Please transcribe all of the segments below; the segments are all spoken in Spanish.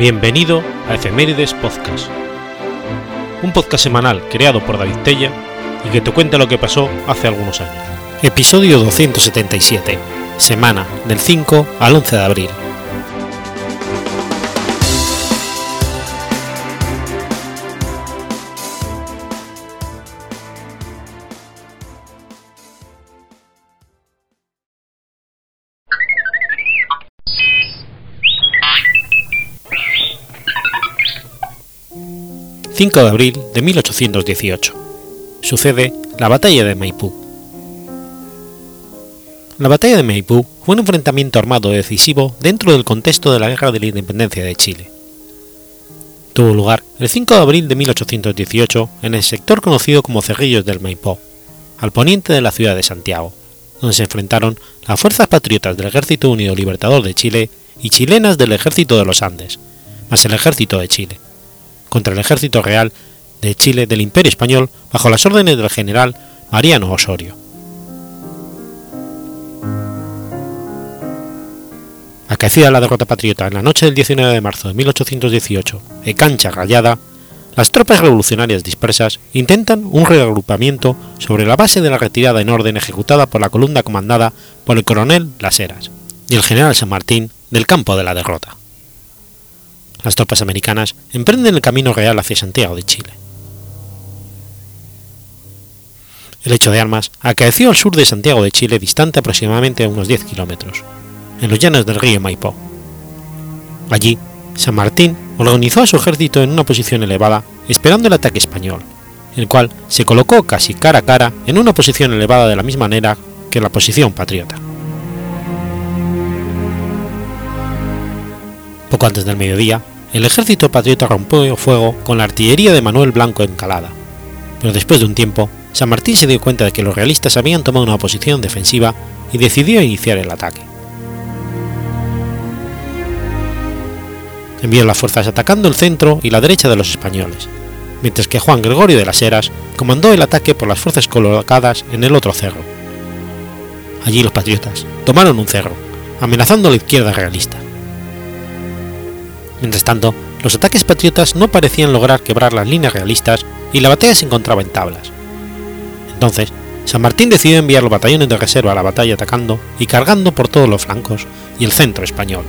Bienvenido a Efemérides Podcast, un podcast semanal creado por David Tella y que te cuenta lo que pasó hace algunos años. Episodio 277, semana del 5 al 11 de abril. 5 de abril de 1818. Sucede la Batalla de Maipú. La Batalla de Maipú fue un enfrentamiento armado decisivo dentro del contexto de la Guerra de la Independencia de Chile. Tuvo lugar el 5 de abril de 1818 en el sector conocido como Cerrillos del Maipó, al poniente de la ciudad de Santiago, donde se enfrentaron las fuerzas patriotas del Ejército Unido Libertador de Chile y chilenas del Ejército de los Andes, más el Ejército de Chile contra el ejército real de Chile del Imperio Español bajo las órdenes del general Mariano Osorio. Acaecida la derrota patriota en la noche del 19 de marzo de 1818 en Cancha Rayada, las tropas revolucionarias dispersas intentan un reagrupamiento sobre la base de la retirada en orden ejecutada por la columna comandada por el coronel Las Heras y el general San Martín del campo de la derrota las tropas americanas emprenden el camino real hacia Santiago de Chile. El hecho de armas acaeció al sur de Santiago de Chile, distante aproximadamente unos 10 kilómetros, en los llanos del río Maipó. Allí, San Martín organizó a su ejército en una posición elevada, esperando el ataque español, el cual se colocó casi cara a cara en una posición elevada de la misma manera que la posición patriota. Poco antes del mediodía, el ejército patriota rompió fuego con la artillería de Manuel Blanco Encalada, pero después de un tiempo, San Martín se dio cuenta de que los realistas habían tomado una posición defensiva y decidió iniciar el ataque. Envió las fuerzas atacando el centro y la derecha de los españoles, mientras que Juan Gregorio de las Heras comandó el ataque por las fuerzas colocadas en el otro cerro. Allí los patriotas tomaron un cerro, amenazando a la izquierda realista. Mientras tanto, los ataques patriotas no parecían lograr quebrar las líneas realistas y la batalla se encontraba en tablas. Entonces, San Martín decidió enviar los batallones de reserva a la batalla atacando y cargando por todos los flancos y el centro español.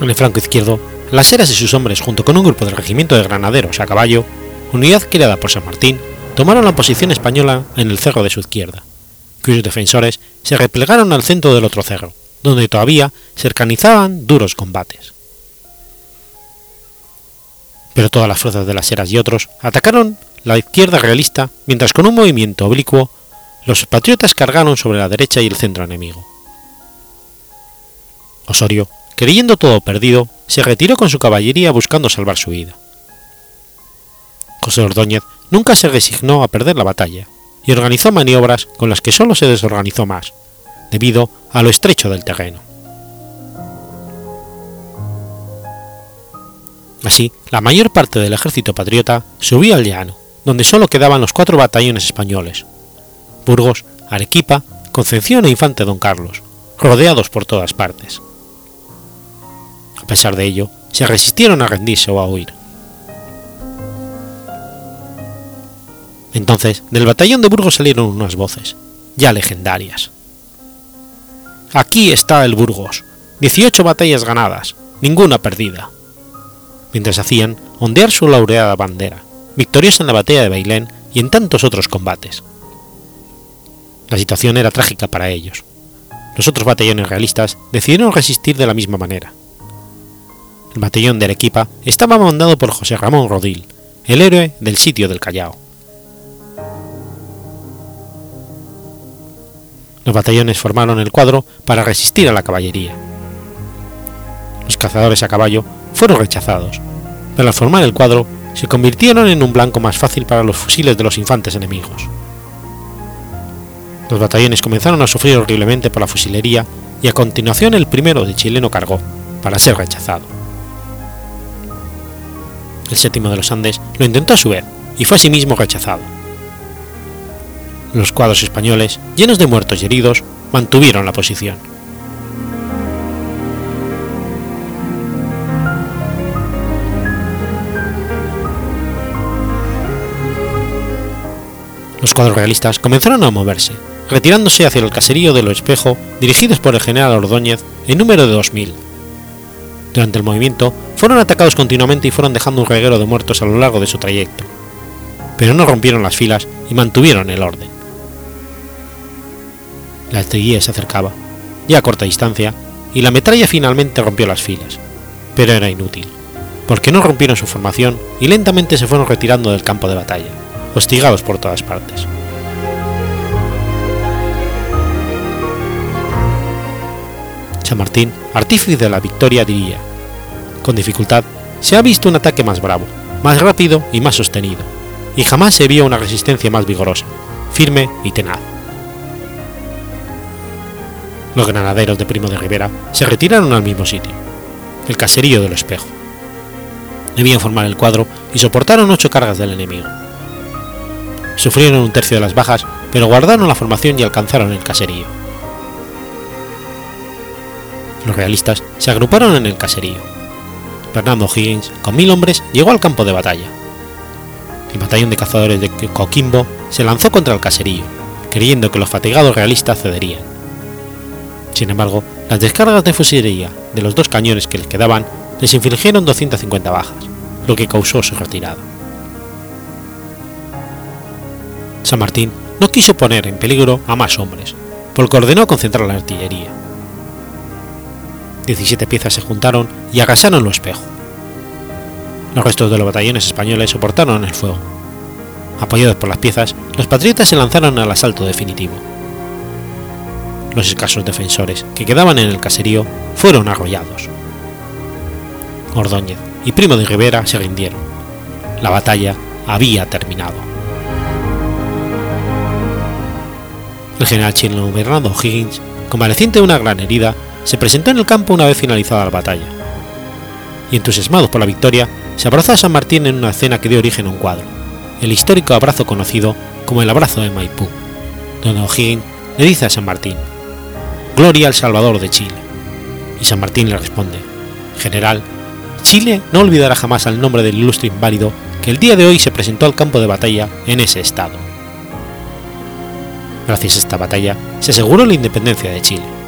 En el flanco izquierdo, las Heras y sus hombres, junto con un grupo del regimiento de granaderos a caballo, unidad creada por San Martín, tomaron la posición española en el cerro de su izquierda, cuyos defensores se replegaron al centro del otro cerro, donde todavía se duros combates. Pero todas las fuerzas de las Heras y otros atacaron la izquierda realista, mientras con un movimiento oblicuo los patriotas cargaron sobre la derecha y el centro enemigo. Osorio, creyendo todo perdido, se retiró con su caballería buscando salvar su vida. José Ordóñez nunca se resignó a perder la batalla y organizó maniobras con las que solo se desorganizó más, debido a lo estrecho del terreno. Así, la mayor parte del ejército patriota subió al llano, donde solo quedaban los cuatro batallones españoles, Burgos, Arequipa, Concepción e Infante Don Carlos, rodeados por todas partes. A pesar de ello, se resistieron a rendirse o a huir. Entonces, del batallón de Burgos salieron unas voces, ya legendarias. Aquí está el Burgos. 18 batallas ganadas, ninguna perdida. Mientras hacían ondear su laureada bandera, victoriosa en la batalla de Bailén y en tantos otros combates. La situación era trágica para ellos. Los otros batallones realistas decidieron resistir de la misma manera. El batallón de Arequipa estaba mandado por José Ramón Rodil, el héroe del sitio del Callao. Los batallones formaron el cuadro para resistir a la caballería. Los cazadores a caballo fueron rechazados, pero al formar el cuadro se convirtieron en un blanco más fácil para los fusiles de los infantes enemigos. Los batallones comenzaron a sufrir horriblemente por la fusilería y a continuación el primero de chileno cargó, para ser rechazado. El séptimo de los Andes lo intentó a su vez y fue asimismo rechazado los cuadros españoles, llenos de muertos y heridos, mantuvieron la posición. Los cuadros realistas comenzaron a moverse, retirándose hacia el caserío de Lo Espejo, dirigidos por el general Ordóñez, en número de 2.000. Durante el movimiento, fueron atacados continuamente y fueron dejando un reguero de muertos a lo largo de su trayecto. Pero no rompieron las filas y mantuvieron el orden. La artillería se acercaba, ya a corta distancia, y la metralla finalmente rompió las filas, pero era inútil, porque no rompieron su formación y lentamente se fueron retirando del campo de batalla, hostigados por todas partes. San Martín, artífice de la victoria, diría, con dificultad, se ha visto un ataque más bravo, más rápido y más sostenido, y jamás se vio una resistencia más vigorosa, firme y tenaz. Los granaderos de Primo de Rivera se retiraron al mismo sitio, el caserío del espejo. Debían formar el cuadro y soportaron ocho cargas del enemigo. Sufrieron un tercio de las bajas, pero guardaron la formación y alcanzaron el caserío. Los realistas se agruparon en el caserío. Fernando Higgins, con mil hombres, llegó al campo de batalla. El batallón de cazadores de Coquimbo se lanzó contra el caserío, creyendo que los fatigados realistas cederían. Sin embargo, las descargas de fusilería de los dos cañones que les quedaban les infligieron 250 bajas, lo que causó su retirada. San Martín no quiso poner en peligro a más hombres, por lo que ordenó concentrar la artillería. 17 piezas se juntaron y agasaron los espejo. Los restos de los batallones españoles soportaron el fuego. Apoyados por las piezas, los patriotas se lanzaron al asalto definitivo. Los escasos defensores que quedaban en el caserío fueron arrollados. Ordóñez y Primo de Rivera se rindieron. La batalla había terminado. El general chileno Bernardo Higgins, convaleciente de una gran herida, se presentó en el campo una vez finalizada la batalla. Y entusiasmados por la victoria, se abrazó a San Martín en una escena que dio origen a un cuadro, el histórico abrazo conocido como el abrazo de Maipú, donde O'Higgins le dice a San Martín, Gloria al Salvador de Chile. Y San Martín le responde, General, Chile no olvidará jamás al nombre del ilustre inválido que el día de hoy se presentó al campo de batalla en ese estado. Gracias a esta batalla se aseguró la independencia de Chile.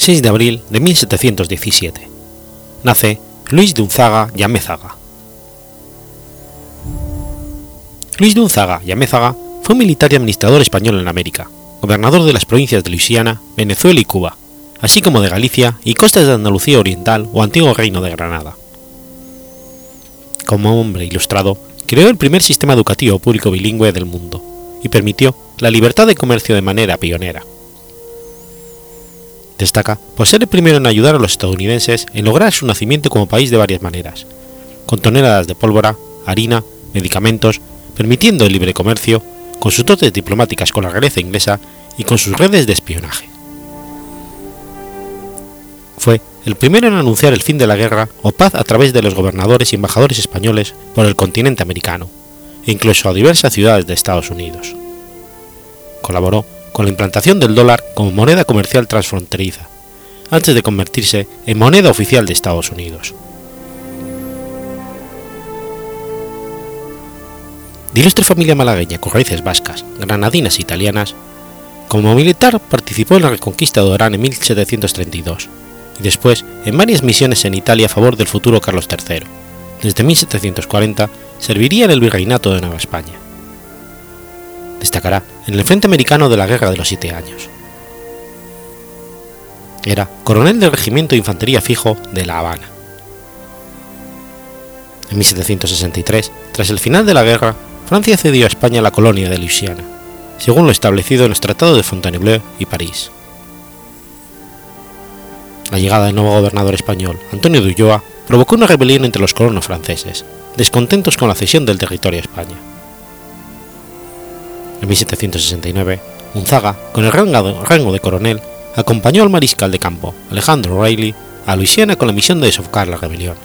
6 de abril de 1717. Nace Luis de Unzaga y Amézaga. Luis de Unzaga y Amézaga fue un militar y administrador español en América, gobernador de las provincias de Luisiana, Venezuela y Cuba, así como de Galicia y costas de Andalucía Oriental o antiguo reino de Granada. Como hombre ilustrado, creó el primer sistema educativo público bilingüe del mundo y permitió la libertad de comercio de manera pionera. Destaca por ser el primero en ayudar a los estadounidenses en lograr su nacimiento como país de varias maneras, con toneladas de pólvora, harina, medicamentos, permitiendo el libre comercio, con sus dotes diplomáticas con la realeza inglesa y con sus redes de espionaje. Fue el primero en anunciar el fin de la guerra o paz a través de los gobernadores y embajadores españoles por el continente americano, e incluso a diversas ciudades de Estados Unidos. Colaboró con la implantación del dólar como moneda comercial transfronteriza, antes de convertirse en moneda oficial de Estados Unidos. De ilustre familia malagueña con raíces vascas, granadinas e italianas, como militar participó en la reconquista de Orán en 1732 y después en varias misiones en Italia a favor del futuro Carlos III. Desde 1740 serviría en el virreinato de Nueva España destacará en el Frente Americano de la Guerra de los Siete Años. Era coronel del Regimiento de Infantería Fijo de La Habana. En 1763, tras el final de la guerra, Francia cedió a España la colonia de Luisiana, según lo establecido en los tratados de Fontainebleau y París. La llegada del nuevo gobernador español, Antonio de Ulloa, provocó una rebelión entre los colonos franceses, descontentos con la cesión del territorio a España. En 1769, Unzaga, con el rango de coronel, acompañó al mariscal de campo, Alejandro Reilly, a Luisiana con la misión de sofocar la rebelión.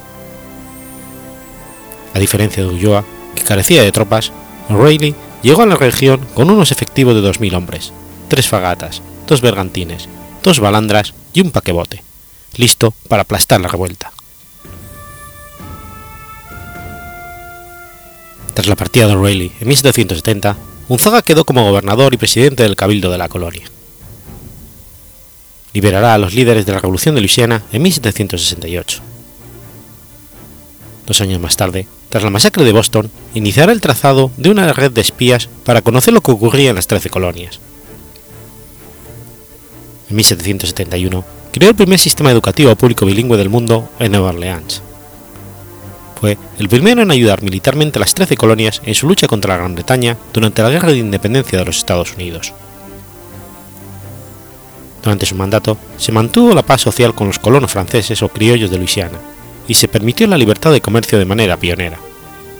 A diferencia de Ulloa, que carecía de tropas, O'Reilly llegó a la región con unos efectivos de 2.000 hombres, tres fagatas, dos bergantines, dos balandras y un paquebote, listo para aplastar la revuelta. Tras la partida de O'Reilly en 1770, Unzaga quedó como gobernador y presidente del Cabildo de la colonia. Liberará a los líderes de la Revolución de Luisiana en 1768. Dos años más tarde, tras la masacre de Boston, iniciará el trazado de una red de espías para conocer lo que ocurría en las trece colonias. En 1771, creó el primer sistema educativo público bilingüe del mundo en Nueva Orleans. Fue el primero en ayudar militarmente a las trece colonias en su lucha contra la Gran Bretaña durante la Guerra de Independencia de los Estados Unidos. Durante su mandato, se mantuvo la paz social con los colonos franceses o criollos de Luisiana, y se permitió la libertad de comercio de manera pionera,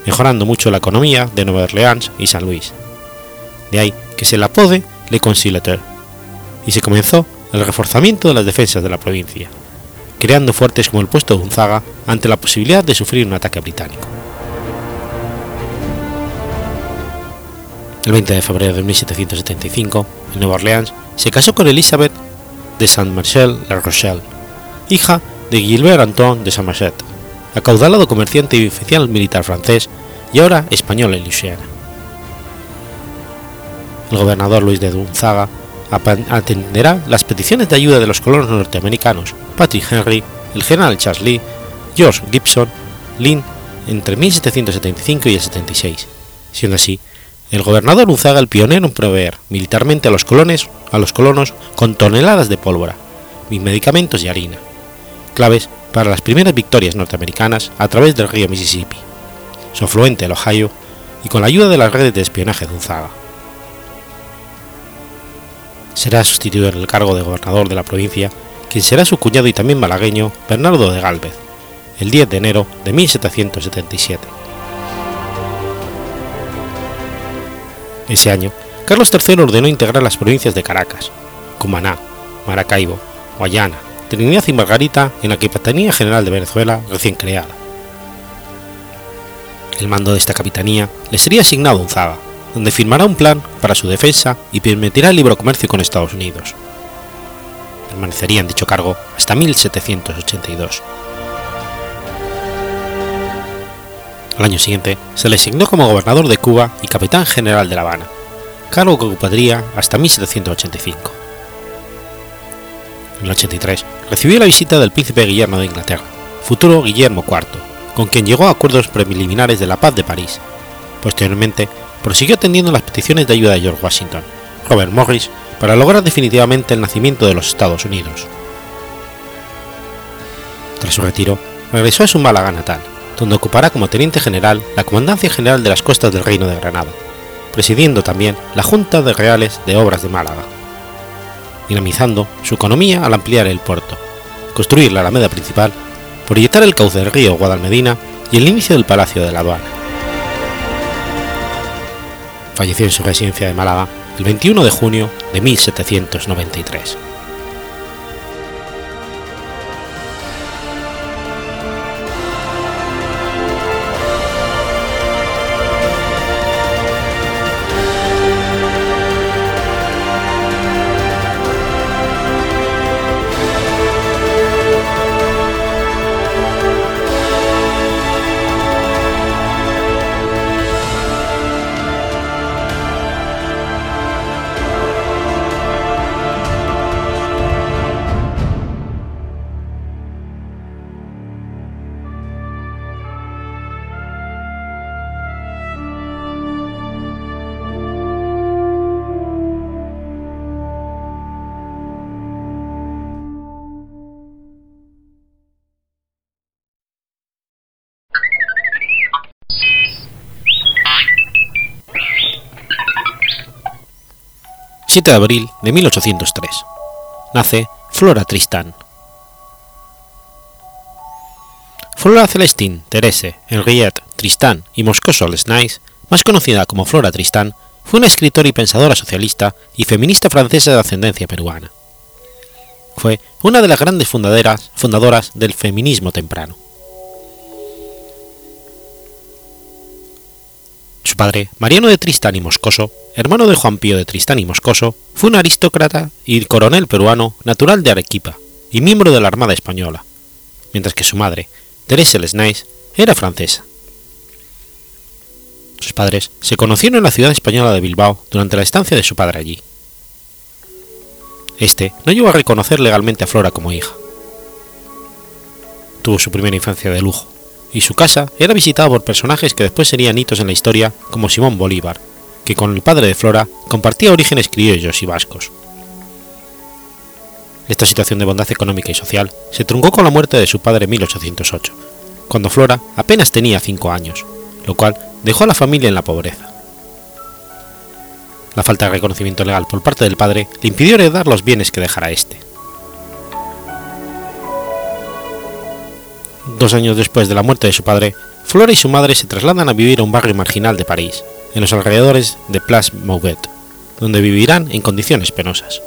mejorando mucho la economía de Nueva Orleans y San Luis. De ahí que se le apode Le Conciliateur, y se comenzó el reforzamiento de las defensas de la provincia, creando fuertes como el puesto de Gonzaga ante la posibilidad de sufrir un ataque británico. El 20 de febrero de 1775, en Nueva Orleans, se casó con Elizabeth de Saint-Marcel-La Rochelle, hija de Gilbert Antoine de Saint-Marcet, acaudalado comerciante y oficial militar francés y ahora español en Luisiana. El gobernador Luis de Gonzaga atenderá las peticiones de ayuda de los colonos norteamericanos. Patrick Henry, el general Charles Lee, George Gibson, Lynn entre 1775 y el 76, siendo así el gobernador Unzaga el pionero en proveer militarmente a los, a los colonos con toneladas de pólvora, medicamentos y harina, claves para las primeras victorias norteamericanas a través del río Mississippi, su afluente el Ohio, y con la ayuda de las redes de espionaje de Unzaga. Será sustituido en el cargo de gobernador de la provincia quien será su cuñado y también malagueño Bernardo de Galvez, el 10 de enero de 1777. Ese año, Carlos III ordenó integrar las provincias de Caracas, Cumaná, Maracaibo, Guayana, Trinidad y Margarita en la Capitanía General de Venezuela recién creada. El mando de esta capitanía le sería asignado a Unzaga, donde firmará un plan para su defensa y permitirá el libre comercio con Estados Unidos. Permanecería en dicho cargo hasta 1782. Al año siguiente se le asignó como gobernador de Cuba y capitán general de La Habana, cargo que ocuparía hasta 1785. En el 83 recibió la visita del príncipe Guillermo de Inglaterra, futuro Guillermo IV, con quien llegó a acuerdos preliminares de la paz de París. Posteriormente, prosiguió atendiendo las peticiones de ayuda de George Washington, Robert Morris, para lograr definitivamente el nacimiento de los Estados Unidos. Tras su retiro, regresó a su Málaga natal, donde ocupará como teniente general la Comandancia General de las Costas del Reino de Granada, presidiendo también la Junta de Reales de Obras de Málaga, dinamizando su economía al ampliar el puerto, construir la alameda principal, proyectar el cauce del río Guadalmedina y el inicio del Palacio de la Aduana. Falleció en su residencia de Málaga el 21 de junio de 1793. 7 de abril de 1803. Nace Flora Tristán. Flora Celestine, Therese, Henriette, Tristán y Moscoso Lesnais, más conocida como Flora Tristán, fue una escritora y pensadora socialista y feminista francesa de ascendencia peruana. Fue una de las grandes fundadoras del feminismo temprano. Su padre, Mariano de Tristán y Moscoso, hermano de Juan Pío de Tristán y Moscoso, fue un aristócrata y coronel peruano natural de Arequipa y miembro de la Armada Española, mientras que su madre, Teresa Lesnais, era francesa. Sus padres se conocieron en la ciudad española de Bilbao durante la estancia de su padre allí. Este no llegó a reconocer legalmente a Flora como hija. Tuvo su primera infancia de lujo, y su casa era visitada por personajes que después serían hitos en la historia como Simón Bolívar, que con el padre de Flora compartía orígenes criollos y vascos. Esta situación de bondad económica y social se truncó con la muerte de su padre en 1808, cuando Flora apenas tenía 5 años, lo cual dejó a la familia en la pobreza. La falta de reconocimiento legal por parte del padre le impidió heredar los bienes que dejara éste. Dos años después de la muerte de su padre, Flora y su madre se trasladan a vivir a un barrio marginal de París, en los alrededores de Place Mauvet, donde vivirán en condiciones penosas.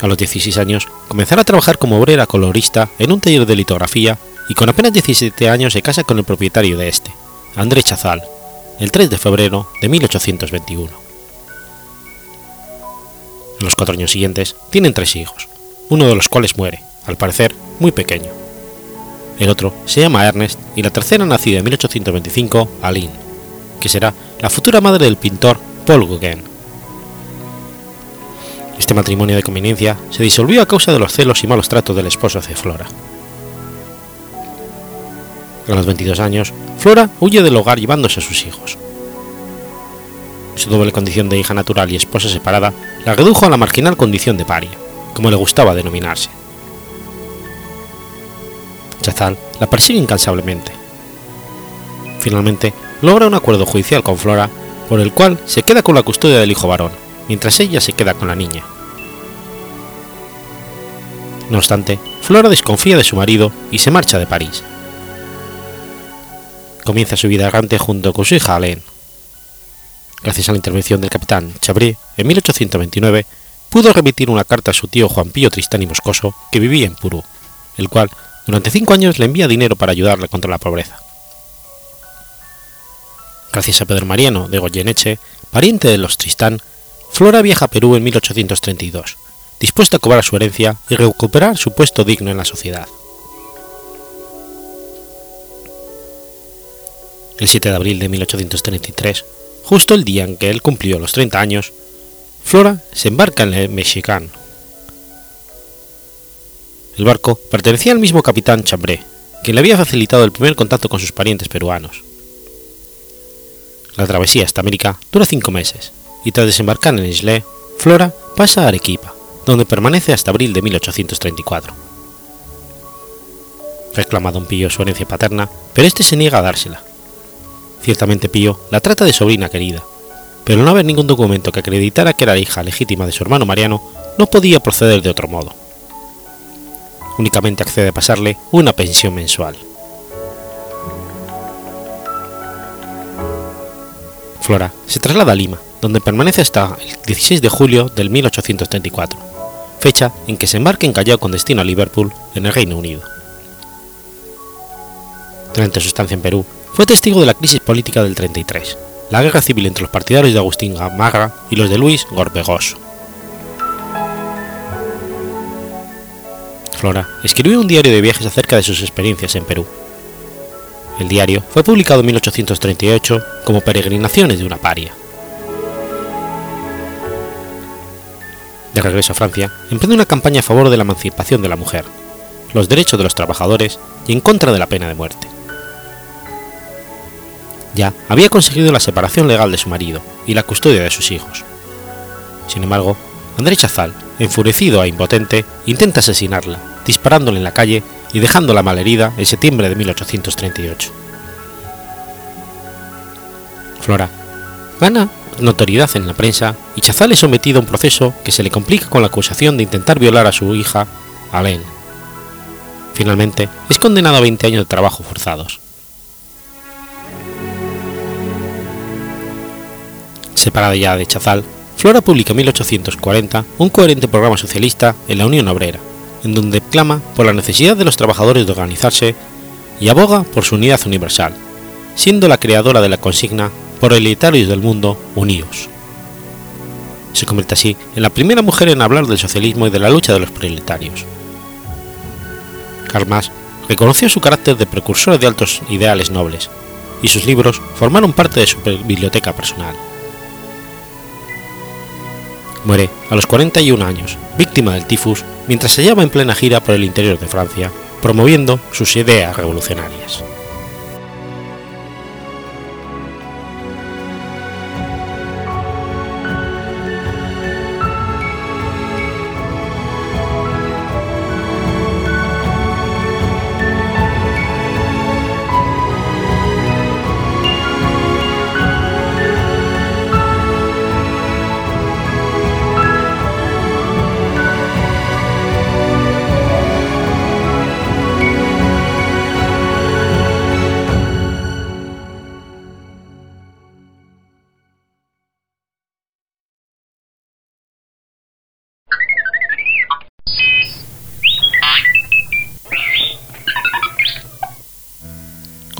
A los 16 años comenzará a trabajar como obrera colorista en un taller de litografía y con apenas 17 años se casa con el propietario de este, André Chazal, el 3 de febrero de 1821. En los cuatro años siguientes tienen tres hijos, uno de los cuales muere, al parecer muy pequeño. El otro se llama Ernest y la tercera nacida en 1825, Aline, que será la futura madre del pintor Paul Gauguin. Este matrimonio de conveniencia se disolvió a causa de los celos y malos tratos del esposo de Flora. A los 22 años, Flora huye del hogar llevándose a sus hijos. Su doble condición de hija natural y esposa separada la redujo a la marginal condición de paria, como le gustaba denominarse. La persigue incansablemente. Finalmente, logra un acuerdo judicial con Flora por el cual se queda con la custodia del hijo varón, mientras ella se queda con la niña. No obstante, Flora desconfía de su marido y se marcha de París. Comienza su vida errante junto con su hija Alain. Gracias a la intervención del capitán Chabré, en 1829 pudo remitir una carta a su tío Juan Pío Tristán y Moscoso, que vivía en Purú, el cual durante cinco años le envía dinero para ayudarle contra la pobreza. Gracias a Pedro Mariano de Goyeneche, pariente de los Tristán, Flora viaja a Perú en 1832, dispuesta a cobrar su herencia y recuperar su puesto digno en la sociedad. El 7 de abril de 1833, justo el día en que él cumplió los 30 años, Flora se embarca en el Mexicano. El barco pertenecía al mismo capitán Chambré, quien le había facilitado el primer contacto con sus parientes peruanos. La travesía hasta América dura cinco meses, y tras desembarcar en Islé, Flora pasa a Arequipa, donde permanece hasta abril de 1834. Reclama don Pío su herencia paterna, pero este se niega a dársela. Ciertamente Pío la trata de sobrina querida, pero no haber ningún documento que acreditara que era la hija legítima de su hermano Mariano, no podía proceder de otro modo. Únicamente accede a pasarle una pensión mensual. Flora se traslada a Lima, donde permanece hasta el 16 de julio del 1834, fecha en que se embarca en Callao con destino a Liverpool, en el Reino Unido. Durante su estancia en Perú, fue testigo de la crisis política del 33, la guerra civil entre los partidarios de Agustín Gamarra y los de Luis Gorbegoso. Flora escribió un diario de viajes acerca de sus experiencias en Perú. El diario fue publicado en 1838 como Peregrinaciones de una paria. De regreso a Francia, emprende una campaña a favor de la emancipación de la mujer, los derechos de los trabajadores y en contra de la pena de muerte. Ya había conseguido la separación legal de su marido y la custodia de sus hijos. Sin embargo, André Chazal, enfurecido e impotente, intenta asesinarla, disparándole en la calle y dejándola malherida en septiembre de 1838. Flora gana notoriedad en la prensa y Chazal es sometido a un proceso que se le complica con la acusación de intentar violar a su hija, Alain. Finalmente, es condenado a 20 años de trabajo forzados. Separada ya de Chazal, Flora publica en 1840 un coherente programa socialista en la Unión Obrera, en donde clama por la necesidad de los trabajadores de organizarse y aboga por su unidad universal, siendo la creadora de la consigna Proletarios del mundo, unidos. Se convierte así en la primera mujer en hablar del socialismo y de la lucha de los proletarios. Karl Marx reconoció su carácter de precursor de altos ideales nobles, y sus libros formaron parte de su biblioteca personal. Muere a los 41 años, víctima del tifus, mientras se hallaba en plena gira por el interior de Francia, promoviendo sus ideas revolucionarias.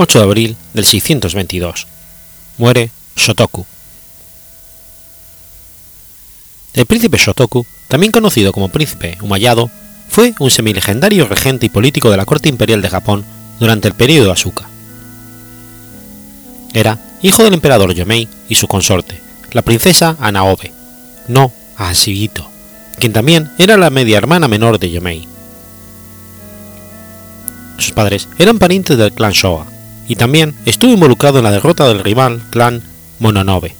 8 de abril del 622. Muere Shotoku. El príncipe Shotoku, también conocido como príncipe Umayado, fue un semilegendario regente y político de la corte imperial de Japón durante el período Asuka. Era hijo del emperador Yomei y su consorte, la princesa Anaobe, no Ashigito, quien también era la media hermana menor de Yomei. Sus padres eran parientes del clan Showa, y también estuvo involucrado en la derrota del rival clan Mononobe.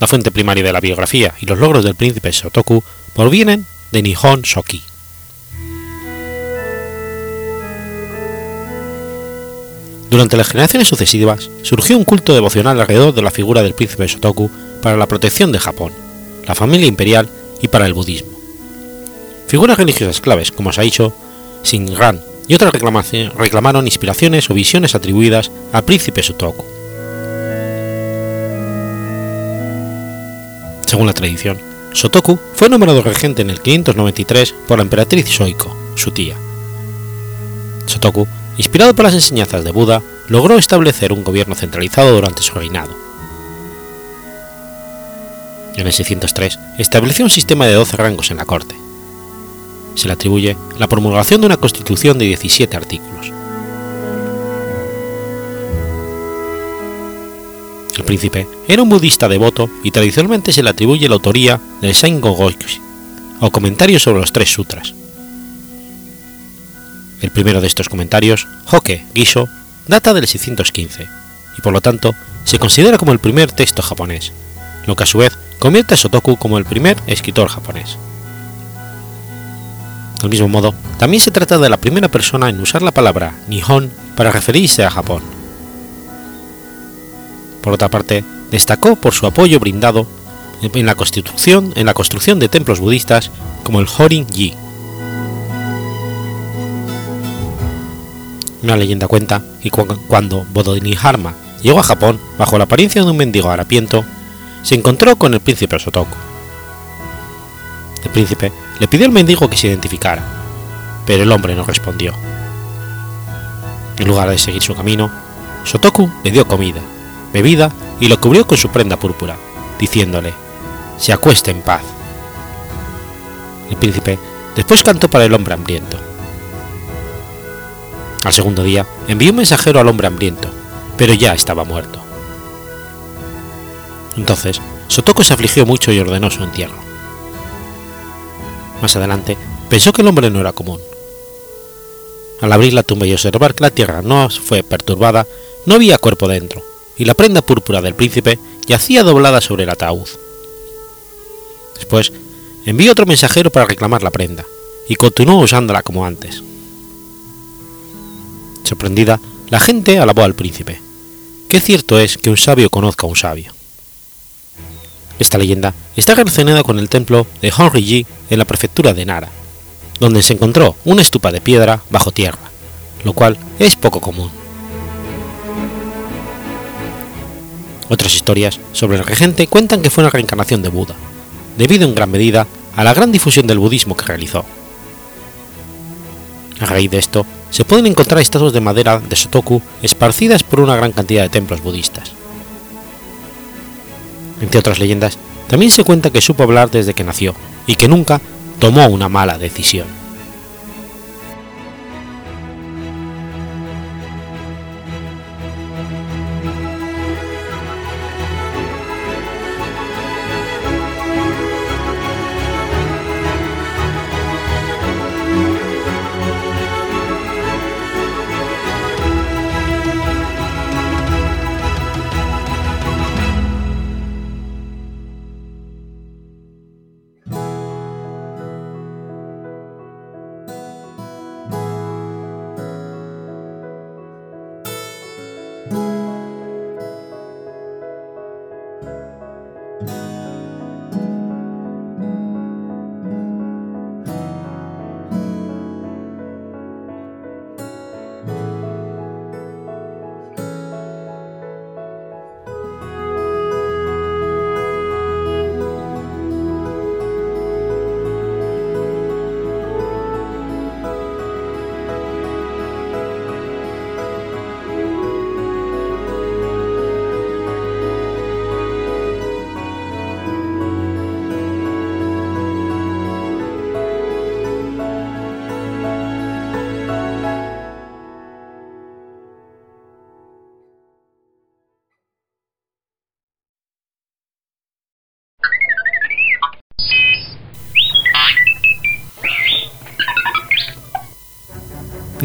La fuente primaria de la biografía y los logros del príncipe Shotoku provienen de Nihon Shoki. Durante las generaciones sucesivas surgió un culto devocional alrededor de la figura del príncipe Shotoku para la protección de Japón, la familia imperial y para el budismo. Figuras religiosas claves como Saicho, Shinran y otras reclamaron inspiraciones o visiones atribuidas al príncipe Shotoku. Según la tradición, Shotoku fue nombrado regente en el 593 por la emperatriz Shoiko, su tía. Shotoku, inspirado por las enseñanzas de Buda, logró establecer un gobierno centralizado durante su reinado. En el 603 estableció un sistema de 12 rangos en la corte se le atribuye la promulgación de una constitución de 17 artículos. El príncipe era un budista devoto y tradicionalmente se le atribuye la autoría del Sengo Goichi, o comentarios sobre los tres sutras. El primero de estos comentarios, Hoke Gisho, data del 615 y por lo tanto se considera como el primer texto japonés, lo que a su vez convierte a Sotoku como el primer escritor japonés. Del mismo modo, también se trata de la primera persona en usar la palabra Nihon para referirse a Japón. Por otra parte, destacó por su apoyo brindado en la construcción, en la construcción de templos budistas como el Horin-ji. Una leyenda cuenta que cuando Bodhidharma llegó a Japón bajo la apariencia de un mendigo harapiento, se encontró con el príncipe Sotoku. El príncipe le pidió al mendigo que se identificara, pero el hombre no respondió. En lugar de seguir su camino, Sotoku le dio comida, bebida y lo cubrió con su prenda púrpura, diciéndole, se acueste en paz. El príncipe después cantó para el hombre hambriento. Al segundo día envió un mensajero al hombre hambriento, pero ya estaba muerto. Entonces, Sotoku se afligió mucho y ordenó su entierro. Más adelante, pensó que el hombre no era común. Al abrir la tumba y observar que la tierra no fue perturbada, no había cuerpo dentro, y la prenda púrpura del príncipe yacía doblada sobre el ataúd. Después, envió otro mensajero para reclamar la prenda, y continuó usándola como antes. Sorprendida, la gente alabó al príncipe. Qué cierto es que un sabio conozca a un sabio. Esta leyenda está relacionada con el templo de Honriji en la prefectura de Nara, donde se encontró una estupa de piedra bajo tierra, lo cual es poco común. Otras historias sobre el regente cuentan que fue una reencarnación de Buda, debido en gran medida a la gran difusión del budismo que realizó. A raíz de esto, se pueden encontrar estatuas de madera de Sotoku esparcidas por una gran cantidad de templos budistas. Entre otras leyendas, también se cuenta que supo hablar desde que nació y que nunca tomó una mala decisión.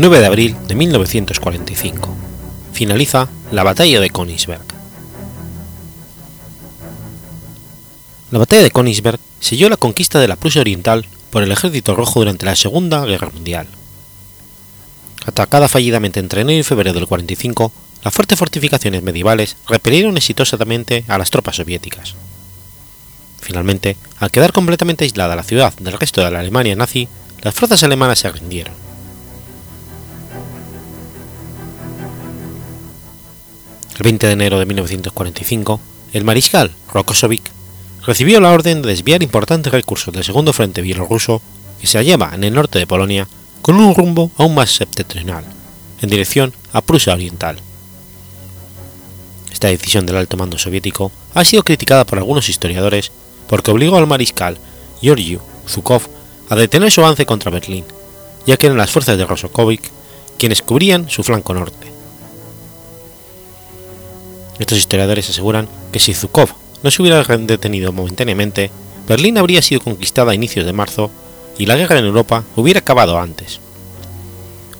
9 de abril de 1945. Finaliza la batalla de Königsberg. La batalla de Königsberg selló la conquista de la Prusia Oriental por el Ejército Rojo durante la Segunda Guerra Mundial. Atacada fallidamente entre enero y febrero del 45, las fuertes fortificaciones medievales repelieron exitosamente a las tropas soviéticas. Finalmente, al quedar completamente aislada la ciudad del resto de la Alemania nazi, las fuerzas alemanas se rindieron. El 20 de enero de 1945, el mariscal Rokosovic recibió la orden de desviar importantes recursos del segundo frente bielorruso que se hallaba en el norte de Polonia con un rumbo aún más septentrional, en dirección a Prusia Oriental. Esta decisión del alto mando soviético ha sido criticada por algunos historiadores porque obligó al mariscal Georgy Zhukov a detener su avance contra Berlín, ya que eran las fuerzas de Rokosovic quienes cubrían su flanco norte. Estos historiadores aseguran que si Zhukov no se hubiera detenido momentáneamente, Berlín habría sido conquistada a inicios de marzo y la guerra en Europa hubiera acabado antes.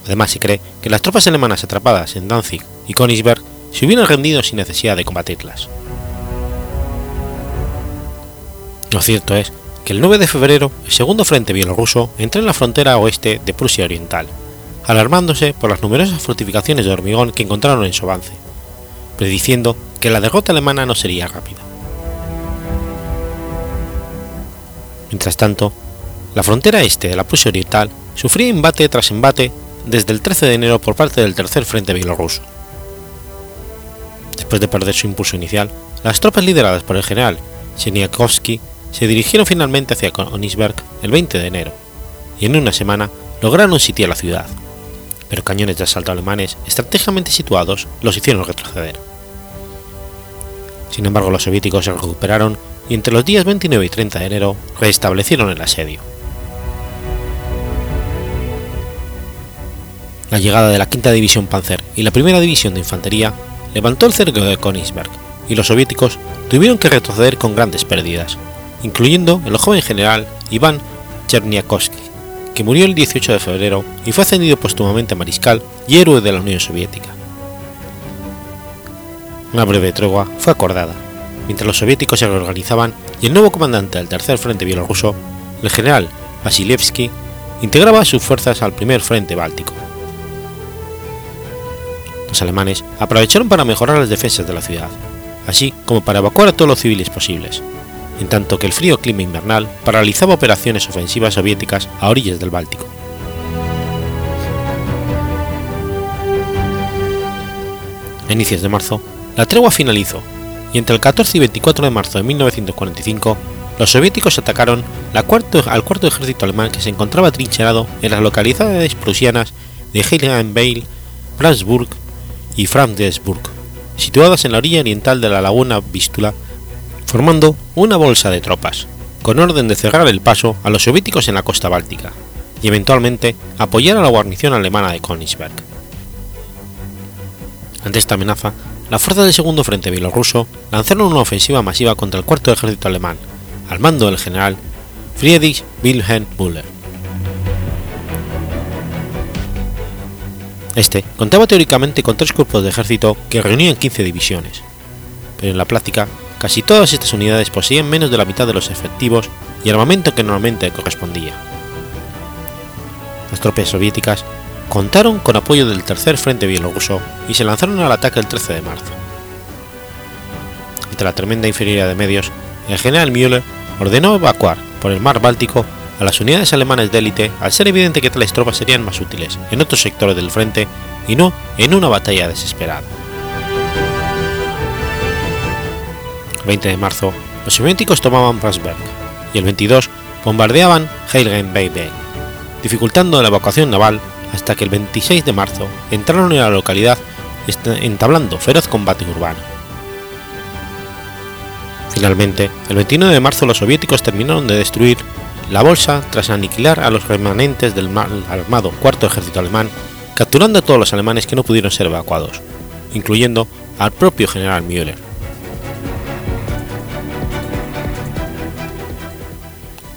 Además, se cree que las tropas alemanas atrapadas en Danzig y Königsberg se hubieran rendido sin necesidad de combatirlas. Lo cierto es que el 9 de febrero el segundo frente bielorruso entró en la frontera oeste de Prusia Oriental, alarmándose por las numerosas fortificaciones de hormigón que encontraron en su avance prediciendo que la derrota alemana no sería rápida. Mientras tanto, la frontera este de la Prusia Oriental sufría embate tras embate desde el 13 de enero por parte del Tercer Frente Bielorruso. Después de perder su impulso inicial, las tropas lideradas por el general Cheniakovsky se dirigieron finalmente hacia Königsberg el 20 de enero, y en una semana lograron sitiar la ciudad, pero cañones de asalto alemanes estratégicamente situados los hicieron retroceder. Sin embargo, los soviéticos se recuperaron y entre los días 29 y 30 de enero restablecieron el asedio. La llegada de la quinta división Panzer y la primera división de infantería levantó el cerco de Königsberg y los soviéticos tuvieron que retroceder con grandes pérdidas, incluyendo el joven general Iván Cherniakovsky, que murió el 18 de febrero y fue ascendido póstumamente a mariscal y héroe de la Unión Soviética. Una breve tregua fue acordada, mientras los soviéticos se reorganizaban y el nuevo comandante del Tercer Frente Bielorruso, el general Vasilievsky, integraba sus fuerzas al Primer Frente Báltico. Los alemanes aprovecharon para mejorar las defensas de la ciudad, así como para evacuar a todos los civiles posibles, en tanto que el frío clima invernal paralizaba operaciones ofensivas soviéticas a orillas del Báltico. A inicios de marzo, la tregua finalizó y entre el 14 y 24 de marzo de 1945 los soviéticos atacaron al cuarto ejército alemán que se encontraba trincherado en las localidades prusianas de Heiligenbeil, Brandsburg y Franzensburg, situadas en la orilla oriental de la laguna Vístula, formando una bolsa de tropas, con orden de cerrar el paso a los soviéticos en la costa báltica y eventualmente apoyar a la guarnición alemana de Königsberg. Ante esta amenaza, las fuerzas del segundo frente bielorruso lanzaron una ofensiva masiva contra el cuarto ejército alemán al mando del general Friedrich Wilhelm Müller. Este contaba teóricamente con tres cuerpos de ejército que reunían 15 divisiones, pero en la práctica casi todas estas unidades poseían menos de la mitad de los efectivos y armamento que normalmente correspondía. Las tropas soviéticas contaron con apoyo del Tercer Frente Bielorruso y se lanzaron al ataque el 13 de marzo. Ante la tremenda inferioridad de medios, el general Müller ordenó evacuar por el mar Báltico a las unidades alemanas de élite al ser evidente que tales tropas serían más útiles en otros sectores del frente y no en una batalla desesperada. El 20 de marzo, los soviéticos tomaban Brassberg y el 22 bombardeaban Heiligenbeil, dificultando la evacuación naval hasta que el 26 de marzo entraron en la localidad entablando feroz combate urbano. Finalmente, el 29 de marzo los soviéticos terminaron de destruir la bolsa tras aniquilar a los remanentes del armado cuarto ejército alemán, capturando a todos los alemanes que no pudieron ser evacuados, incluyendo al propio general Müller.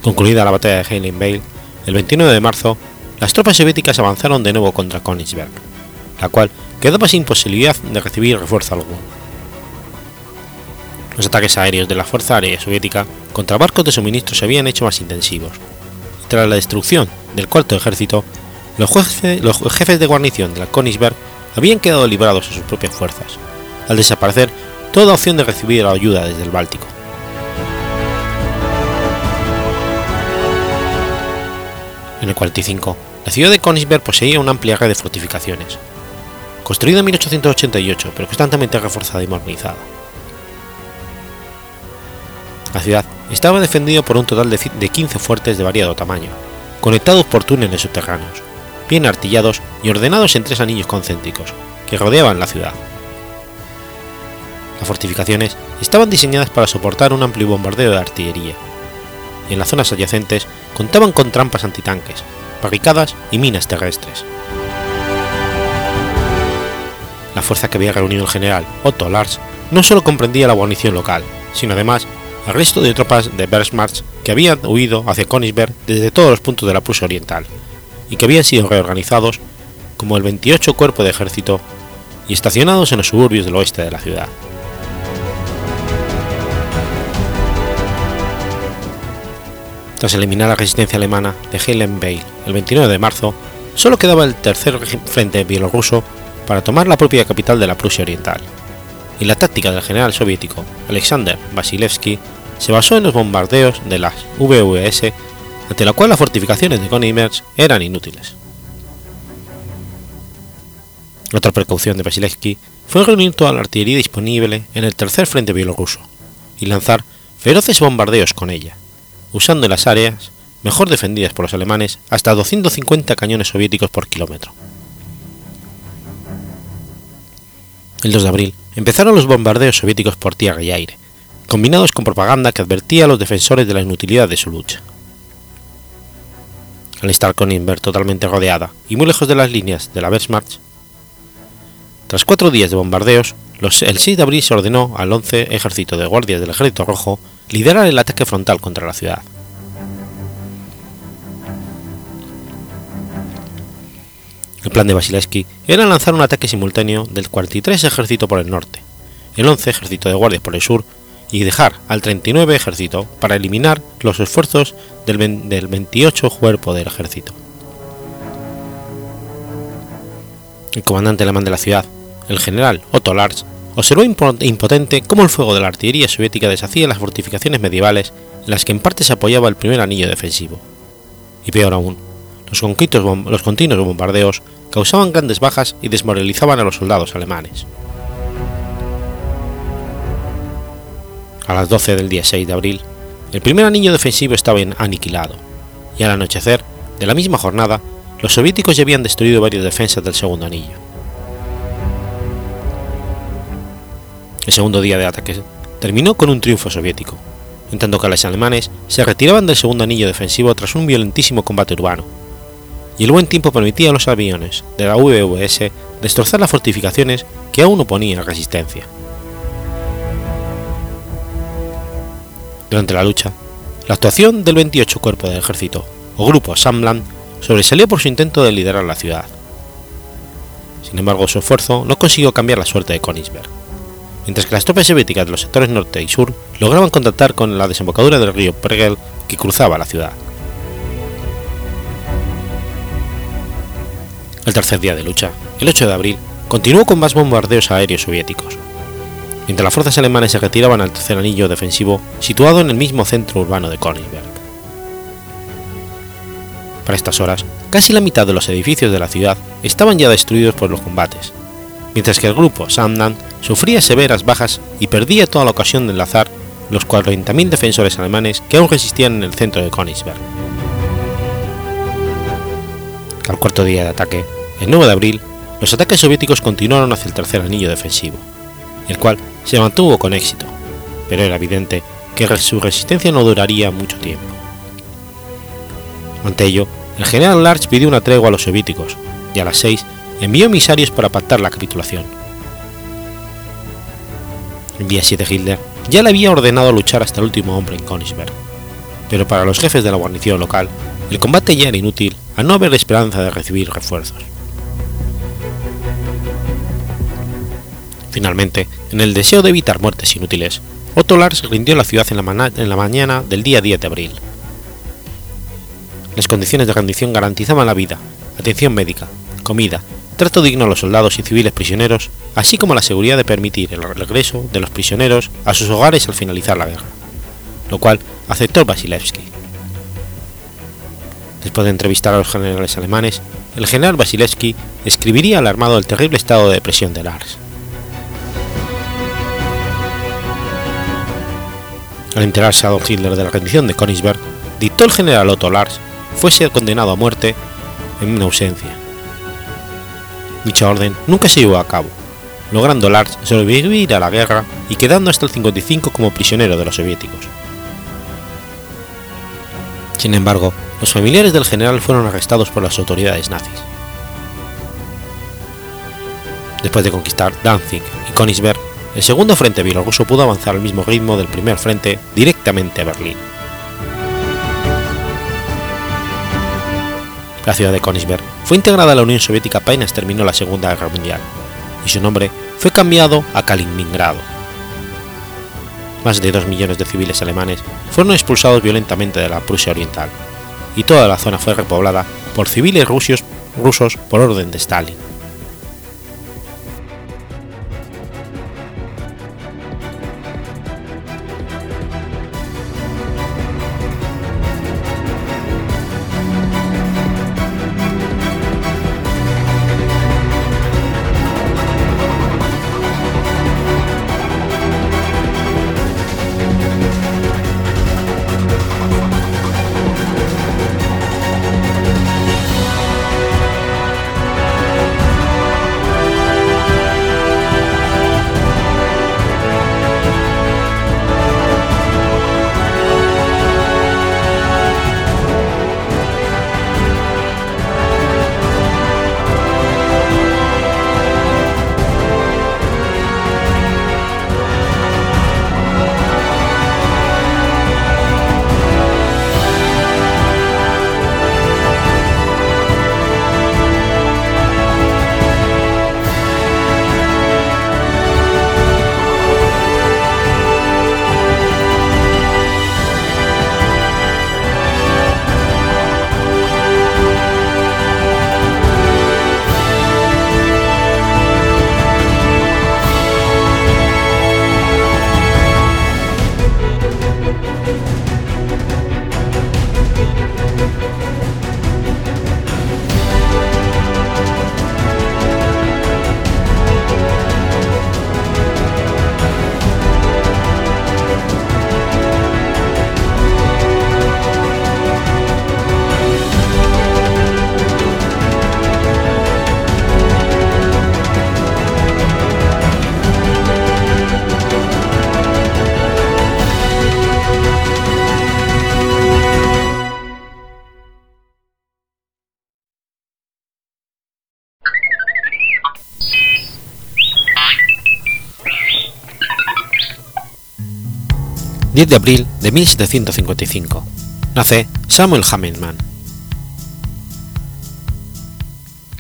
Concluida la batalla de Heiligenbeil, el 29 de marzo, las tropas soviéticas avanzaron de nuevo contra Königsberg, la cual quedaba sin posibilidad de recibir refuerzo alguno. Los ataques aéreos de la Fuerza Aérea Soviética contra barcos de suministro se habían hecho más intensivos, y tras la destrucción del cuarto ejército, los, los jefes de guarnición de la Königsberg habían quedado librados a sus propias fuerzas, al desaparecer toda opción de recibir ayuda desde el Báltico. En el 45, la ciudad de Königsberg poseía una amplia red de fortificaciones, construida en 1888 pero constantemente reforzada y modernizada. La ciudad estaba defendida por un total de 15 fuertes de variado tamaño, conectados por túneles subterráneos, bien artillados y ordenados en tres anillos concéntricos, que rodeaban la ciudad. Las fortificaciones estaban diseñadas para soportar un amplio bombardeo de artillería, en las zonas adyacentes contaban con trampas antitanques, barricadas y minas terrestres. La fuerza que había reunido el general Otto Lars no solo comprendía la guarnición local, sino además al resto de tropas de Wehrmacht que habían huido hacia Königsberg desde todos los puntos de la Prusia Oriental y que habían sido reorganizados como el 28 Cuerpo de Ejército y estacionados en los suburbios del oeste de la ciudad. Tras eliminar la resistencia alemana de Heilenbeil el 29 de marzo, solo quedaba el tercer frente bielorruso para tomar la propia capital de la Prusia Oriental, y la táctica del general soviético Alexander Vasilevsky se basó en los bombardeos de las VVS, ante la cual las fortificaciones de Königsberg eran inútiles. Otra precaución de Vasilevsky fue reunir toda la artillería disponible en el tercer frente bielorruso y lanzar feroces bombardeos con ella, usando en las áreas mejor defendidas por los alemanes hasta 250 cañones soviéticos por kilómetro. El 2 de abril empezaron los bombardeos soviéticos por tierra y aire, combinados con propaganda que advertía a los defensores de la inutilidad de su lucha. Al estar Königsberg totalmente rodeada y muy lejos de las líneas de la Wehrmacht, tras cuatro días de bombardeos, el 6 de abril se ordenó al 11 Ejército de Guardias del Ejército Rojo liderar el ataque frontal contra la ciudad. El plan de Vasilevsky era lanzar un ataque simultáneo del 43 Ejército por el norte, el 11 Ejército de Guardias por el sur y dejar al 39 Ejército para eliminar los esfuerzos del, 28 Cuerpo del Ejército. El comandante alemán de la ciudad, el general Otto Lars, observó impotente cómo el fuego de la artillería soviética deshacía las fortificaciones medievales en las que en parte se apoyaba el primer anillo defensivo. Y peor aún, los, continuos bombardeos causaban grandes bajas y desmoralizaban a los soldados alemanes. A las 12 del día 6 de abril, el primer anillo defensivo estaba aniquilado, y al anochecer de la misma jornada, los soviéticos ya habían destruido varias defensas del segundo anillo. El segundo día de ataque terminó con un triunfo soviético, en tanto que los alemanes se retiraban del segundo anillo defensivo tras un violentísimo combate urbano, y el buen tiempo permitía a los aviones de la VVS destrozar las fortificaciones que aún oponían resistencia. Durante la lucha, la actuación del 28 Cuerpo del Ejército, o Grupo Samland, sobresalió por su intento de liderar la ciudad. Sin embargo, su esfuerzo no consiguió cambiar la suerte de Königsberg, mientras que las tropas soviéticas de los sectores norte y sur lograban contactar con la desembocadura del río Pregel que cruzaba la ciudad. El tercer día de lucha, el 8 de abril, continuó con más bombardeos aéreos soviéticos, mientras las fuerzas alemanas se retiraban al tercer anillo defensivo situado en el mismo centro urbano de Königsberg. Para estas horas, casi la mitad de los edificios de la ciudad estaban ya destruidos por los combates, mientras que el grupo Samdan sufría severas bajas y perdía toda la ocasión de enlazar los 40.000 defensores alemanes que aún resistían en el centro de Königsberg. Al cuarto día de ataque, el 9 de abril, los ataques soviéticos continuaron hacia el tercer anillo defensivo, el cual se mantuvo con éxito, pero era evidente que su resistencia no duraría mucho tiempo. Ante ello, el general Larch pidió una tregua a los soviéticos y a las 6 envió emisarios para pactar la capitulación. El día 7 Hitler ya le había ordenado luchar hasta el último hombre en Königsberg, pero para los jefes de la guarnición local el combate ya era inútil al no haber esperanza de recibir refuerzos. Finalmente, en el deseo de evitar muertes inútiles, Otto Lars rindió la ciudad en la, en la mañana del día 10 de abril. Las condiciones de rendición garantizaban la vida, atención médica, comida, trato digno a los soldados y civiles prisioneros, así como la seguridad de permitir el regreso de los prisioneros a sus hogares al finalizar la guerra, lo cual aceptó Vasilevsky. Después de entrevistar a los generales alemanes, el general Vasilevsky escribiría alarmado el terrible estado de depresión de Lars. Al enterarse Adolf Hitler de la rendición de Königsberg, dictó el general Otto Lars fuese condenado a muerte en una ausencia. Dicha orden nunca se llevó a cabo, logrando Lars sobrevivir a la guerra y quedando hasta el 55 como prisionero de los soviéticos. Sin embargo, los familiares del general fueron arrestados por las autoridades nazis. Después de conquistar Danzig y Königsberg, el segundo frente bielorruso pudo avanzar al mismo ritmo del primer frente directamente a Berlín. La ciudad de Königsberg fue integrada a la Unión Soviética apenas terminó la Segunda Guerra Mundial, y su nombre fue cambiado a Kaliningrado. Más de 2 millones de civiles alemanes fueron expulsados violentamente de la Prusia Oriental, y toda la zona fue repoblada por civiles rusos, rusos por orden de Stalin. 10 de abril de 1755. Nace Samuel Hahnemann.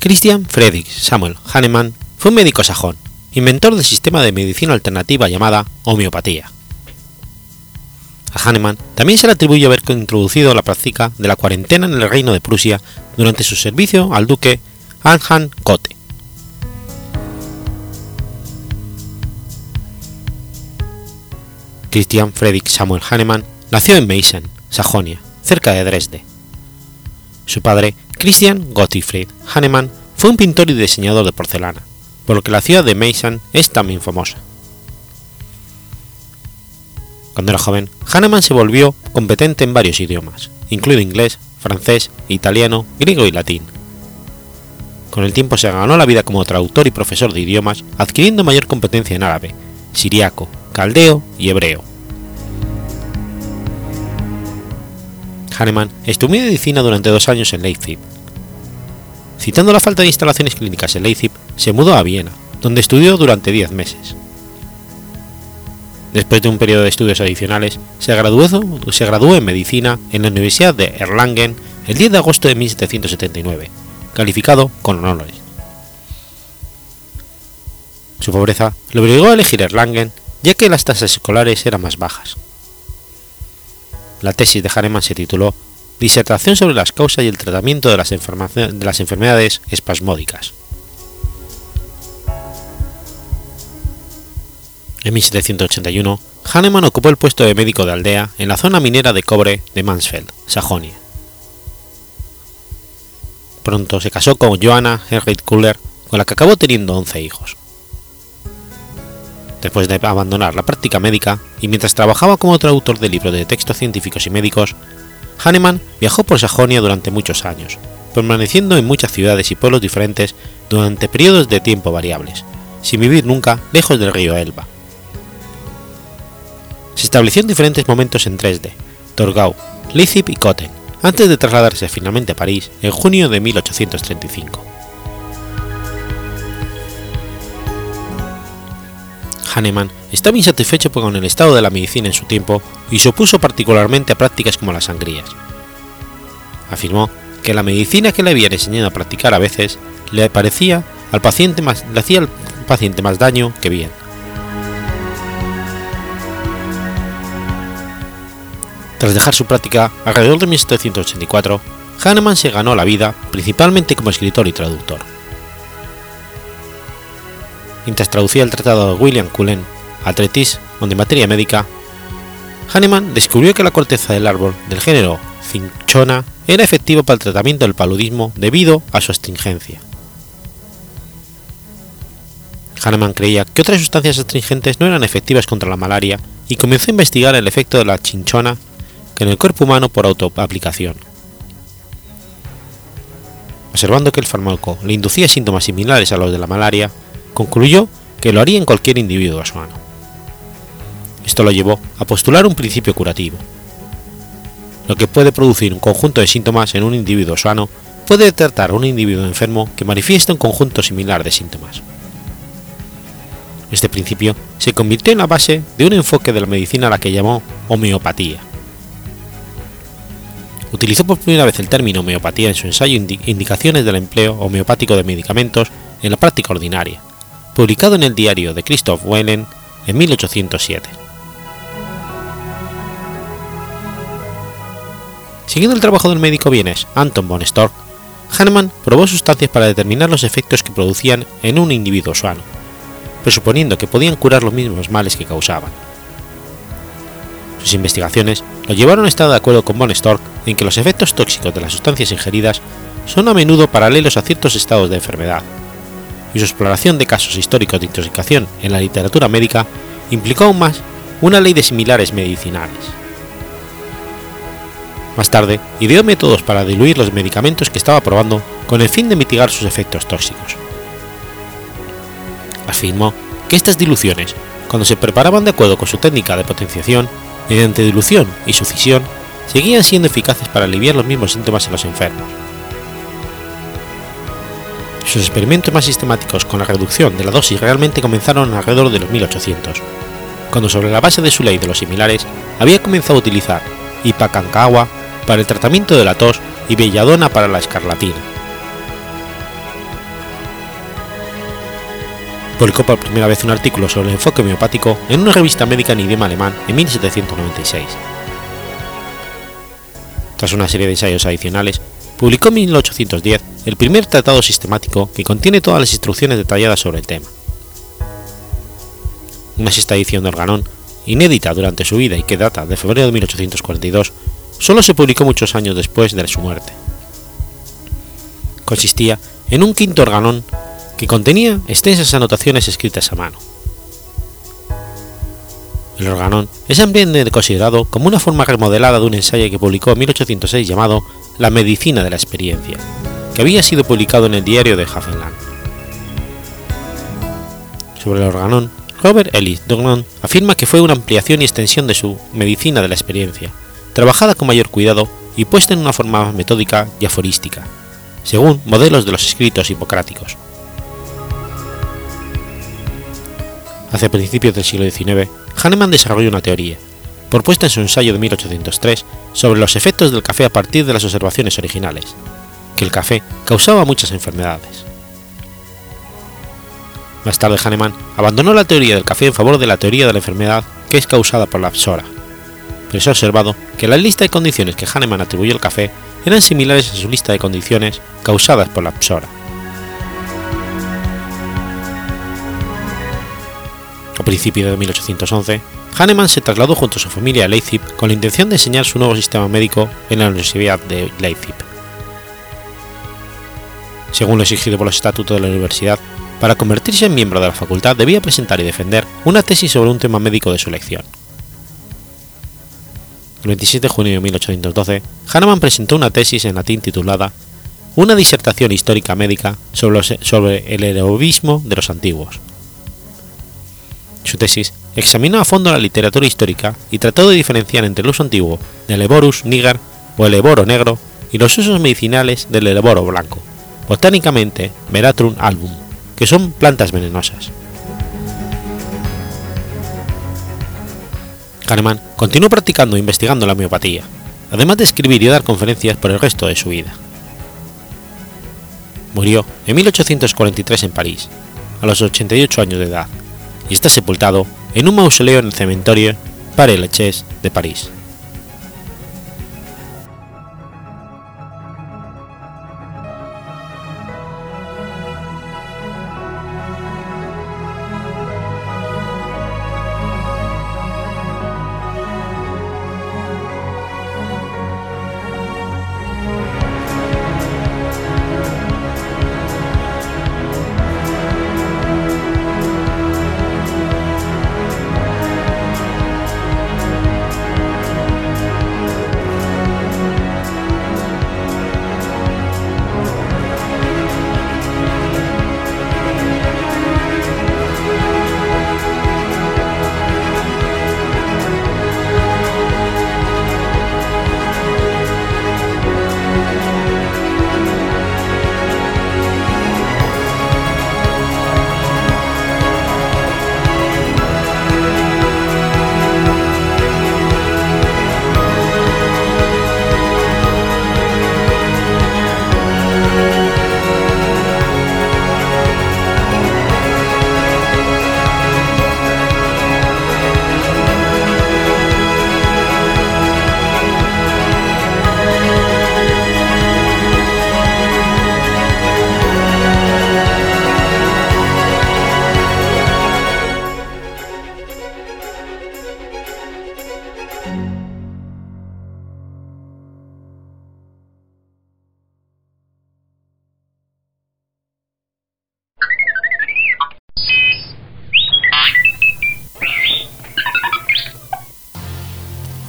Christian Friedrich Samuel Hahnemann fue un médico sajón, inventor del sistema de medicina alternativa llamada homeopatía. A Hahnemann también se le atribuye haber introducido la práctica de la cuarentena en el reino de Prusia durante su servicio al duque Anhalt Gotha. Christian Friedrich Samuel Hahnemann nació en Meissen, Sajonia, cerca de Dresde. Su padre, Christian Gottfried Hahnemann, fue un pintor y diseñador de porcelana, por lo que la ciudad de Meissen es también famosa. Cuando era joven, Hahnemann se volvió competente en varios idiomas, incluido inglés, francés, italiano, griego y latín. Con el tiempo se ganó la vida como traductor y profesor de idiomas, adquiriendo mayor competencia en árabe, siriaco, caldeo y hebreo. Hahnemann estudió medicina durante dos años en Leipzig. Citando la falta de instalaciones clínicas en Leipzig, se mudó a Viena, donde estudió durante diez meses. Después de un periodo de estudios adicionales, se graduó, se graduó en medicina en la Universidad de Erlangen el 10 de agosto de 1779, calificado con honores. Su pobreza le obligó a elegir Erlangen ya que las tasas escolares eran más bajas. La tesis de Hahnemann se tituló Disertación sobre las causas y el tratamiento de las, de las enfermedades espasmódicas. En 1781, Hahnemann ocupó el puesto de médico de aldea en la zona minera de cobre de Mansfeld, Sajonia. Pronto se casó con Johanna Henriette Kuller, con la que acabó teniendo 11 hijos. Después de abandonar la práctica médica y mientras trabajaba como traductor de libros de textos científicos y médicos, Hahnemann viajó por Sajonia durante muchos años, permaneciendo en muchas ciudades y pueblos diferentes durante periodos de tiempo variables, sin vivir nunca lejos del río Elba. Se estableció en diferentes momentos en Dresde, Torgau, Leipzig y Kotten, antes de trasladarse finalmente a París en junio de 1835. Hahnemann estaba insatisfecho con el estado de la medicina en su tiempo y se opuso particularmente a prácticas como las sangrías. Afirmó que la medicina que le habían enseñado a practicar a veces le parecía al paciente más, le hacía al paciente más daño que bien. Tras dejar su práctica alrededor de 1784, Hahnemann se ganó la vida principalmente como escritor y traductor mientras traducía el tratado de William Cullen al treatise de materia médica, Hahnemann descubrió que la corteza del árbol del género Cinchona era efectiva para el tratamiento del paludismo debido a su astringencia. Hahnemann creía que otras sustancias astringentes no eran efectivas contra la malaria y comenzó a investigar el efecto de la chinchona en el cuerpo humano por autoaplicación. Observando que el fármaco le inducía síntomas similares a los de la malaria, concluyó que lo haría en cualquier individuo sano. Esto lo llevó a postular un principio curativo. Lo que puede producir un conjunto de síntomas en un individuo sano puede tratar a un individuo enfermo que manifiesta un conjunto similar de síntomas. Este principio se convirtió en la base de un enfoque de la medicina a la que llamó homeopatía. Utilizó por primera vez el término homeopatía en su ensayo Indicaciones del empleo homeopático de medicamentos en la práctica ordinaria, publicado en el diario de Christoph Wellen en 1807. Siguiendo el trabajo del médico vienes Anton von Storch, Hahnemann probó sustancias para determinar los efectos que producían en un individuo sano, presuponiendo que podían curar los mismos males que causaban. Sus investigaciones lo llevaron a estar de acuerdo con von Storch en que los efectos tóxicos de las sustancias ingeridas son a menudo paralelos a ciertos estados de enfermedad, y su exploración de casos históricos de intoxicación en la literatura médica implicó aún más una ley de similares medicinales. Más tarde, ideó métodos para diluir los medicamentos que estaba probando con el fin de mitigar sus efectos tóxicos. Afirmó que estas diluciones, cuando se preparaban de acuerdo con su técnica de potenciación, mediante dilución y sucisión, seguían siendo eficaces para aliviar los mismos síntomas en los enfermos sus experimentos más sistemáticos con la reducción de la dosis realmente comenzaron alrededor de los 1800, cuando sobre la base de su ley de los similares había comenzado a utilizar Ipacancagua para el tratamiento de la tos y Belladona para la escarlatina. Publicó por primera vez un artículo sobre el enfoque homeopático en una revista médica en idioma alemán en 1796. Tras una serie de ensayos adicionales, publicó en 1810 el primer tratado sistemático que contiene todas las instrucciones detalladas sobre el tema. Una sexta edición de Organón, inédita durante su vida y que data de febrero de 1842, solo se publicó muchos años después de su muerte. Consistía en un quinto organón que contenía extensas anotaciones escritas a mano. El organón es ampliamente considerado como una forma remodelada de un ensayo que publicó en 1806 llamado La medicina de la experiencia, que había sido publicado en el diario de Hafenland. Sobre el organón, Robert Ellis Dugnan afirma que fue una ampliación y extensión de su medicina de la experiencia, trabajada con mayor cuidado y puesta en una forma más metódica y aforística, según modelos de los escritos hipocráticos. Hacia principios del siglo XIX, Hahnemann desarrolló una teoría, propuesta en su ensayo de 1803, sobre los efectos del café a partir de las observaciones originales, que el café causaba muchas enfermedades. Más tarde Hahnemann abandonó la teoría del café en favor de la teoría de la enfermedad que es causada por la psora, pero se ha observado que la lista de condiciones que Hahnemann atribuyó al café eran similares a su lista de condiciones causadas por la psora. A principios de 1811, Hahnemann se trasladó junto a su familia a Leipzig con la intención de enseñar su nuevo sistema médico en la Universidad de Leipzig. Según lo exigido por los estatutos de la universidad, para convertirse en miembro de la facultad debía presentar y defender una tesis sobre un tema médico de su elección. El 27 de junio de 1812, Hahnemann presentó una tesis en latín titulada Una disertación histórica médica sobre, los, sobre el heroísmo de los antiguos, su tesis examinó a fondo la literatura histórica y trató de diferenciar entre el uso antiguo del Eborus niger o el eboro negro y los usos medicinales del eboro blanco, botánicamente Veratrum album, que son plantas venenosas. Kahneman continuó practicando e investigando la homeopatía, además de escribir y dar conferencias por el resto de su vida. Murió en 1843 en París, a los 88 años de edad, y está sepultado en un mausoleo en el cementerio Père Lachaise de París.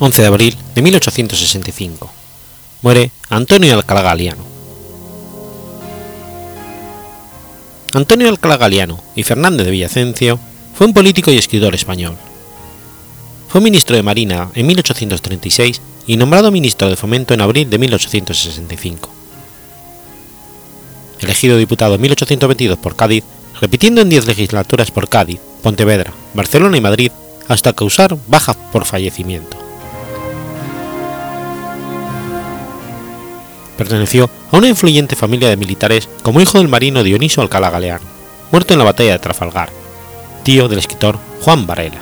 11 de abril de 1865. Muere Antonio Alcalá Galiano. Antonio Alcalá Galiano y Fernández de Villacencio fue un político y escritor español. Fue ministro de Marina en 1836 y nombrado ministro de Fomento en abril de 1865. Elegido diputado en 1822 por Cádiz, repitiendo en 10 legislaturas por Cádiz, Pontevedra, Barcelona y Madrid, hasta causar baja por fallecimiento. Perteneció a una influyente familia de militares como hijo del marino Dioniso Alcalá Galeano, muerto en la batalla de Trafalgar, tío del escritor Juan Varela.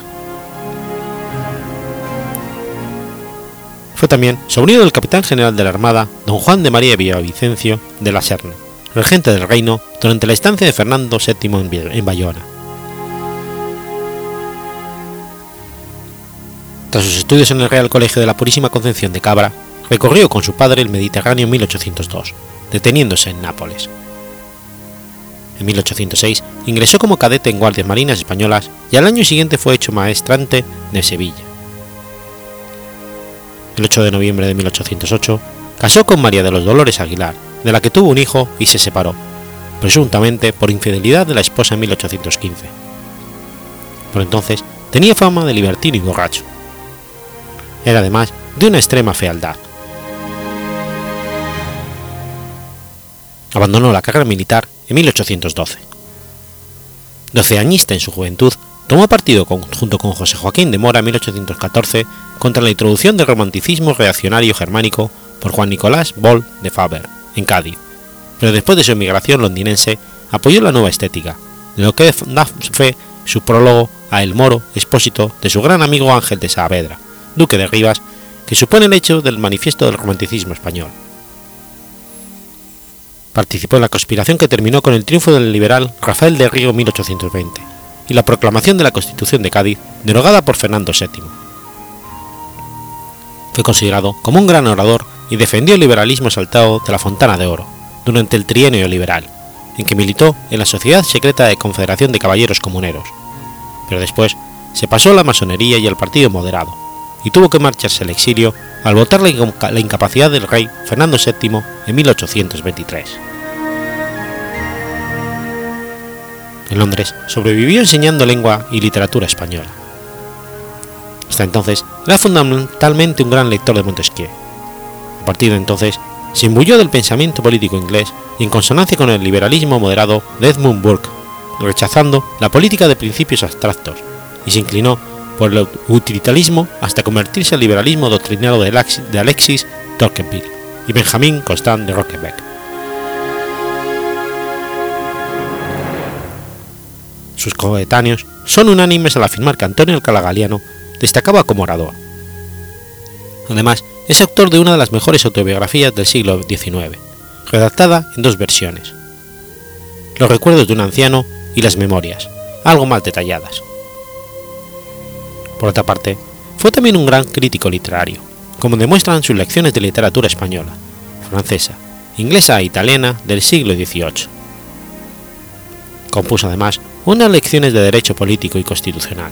Fue también sobrino del capitán general de la Armada, don Juan de María Villavicencio de la Serna, regente del reino durante la estancia de Fernando VII en Bayona. Tras sus estudios en el Real Colegio de la Purísima Concepción de Cabra, recorrió con su padre el Mediterráneo en 1802, deteniéndose en Nápoles. En 1806 ingresó como cadete en Guardias Marinas Españolas y al año siguiente fue hecho maestrante de Sevilla. El 8 de noviembre de 1808 casó con María de los Dolores Aguilar, de la que tuvo un hijo y se separó, presuntamente por infidelidad de la esposa en 1815. Por entonces tenía fama de libertino y borracho. Era además de una extrema fealdad. Abandonó la carrera militar en 1812. Doceañista en su juventud, tomó partido junto con José Joaquín de Mora en 1814 contra la introducción del romanticismo reaccionario germánico por Juan Nicolás Boll de Faber, en Cádiz, pero después de su emigración londinense apoyó la nueva estética, lo que da fe su prólogo a El Moro, expósito de su gran amigo Ángel de Saavedra, duque de Rivas, que supone el hecho del manifiesto del romanticismo español. Participó en la conspiración que terminó con el triunfo del liberal Rafael de Río en 1820 y la proclamación de la Constitución de Cádiz, derogada por Fernando VII. Fue considerado como un gran orador y defendió el liberalismo exaltado de la Fontana de Oro durante el trienio liberal, en que militó en la Sociedad Secreta de Confederación de Caballeros Comuneros, pero después se pasó a la masonería y al Partido Moderado, y tuvo que marcharse al exilio al votar la incapacidad del rey Fernando VII en 1823. En Londres sobrevivió enseñando lengua y literatura española. Hasta entonces era fundamentalmente un gran lector de Montesquieu. A partir de entonces se imbuyó del pensamiento político inglés y en consonancia con el liberalismo moderado de Edmund Burke, rechazando la política de principios abstractos, y se inclinó por el utilitarismo hasta convertirse al liberalismo doctrinado de Alexis Tocqueville y Benjamin Constant de Roquebec. Sus coetáneos son unánimes al afirmar que Antonio Alcalá Galiano destacaba como orador. Además, es autor de una de las mejores autobiografías del siglo XIX, redactada en dos versiones. Los recuerdos de un anciano y las memorias, algo más detalladas. Por otra parte, fue también un gran crítico literario, como demuestran sus lecciones de literatura española, francesa, inglesa e italiana del siglo XVIII. Compuso además unas lecciones de derecho político y constitucional.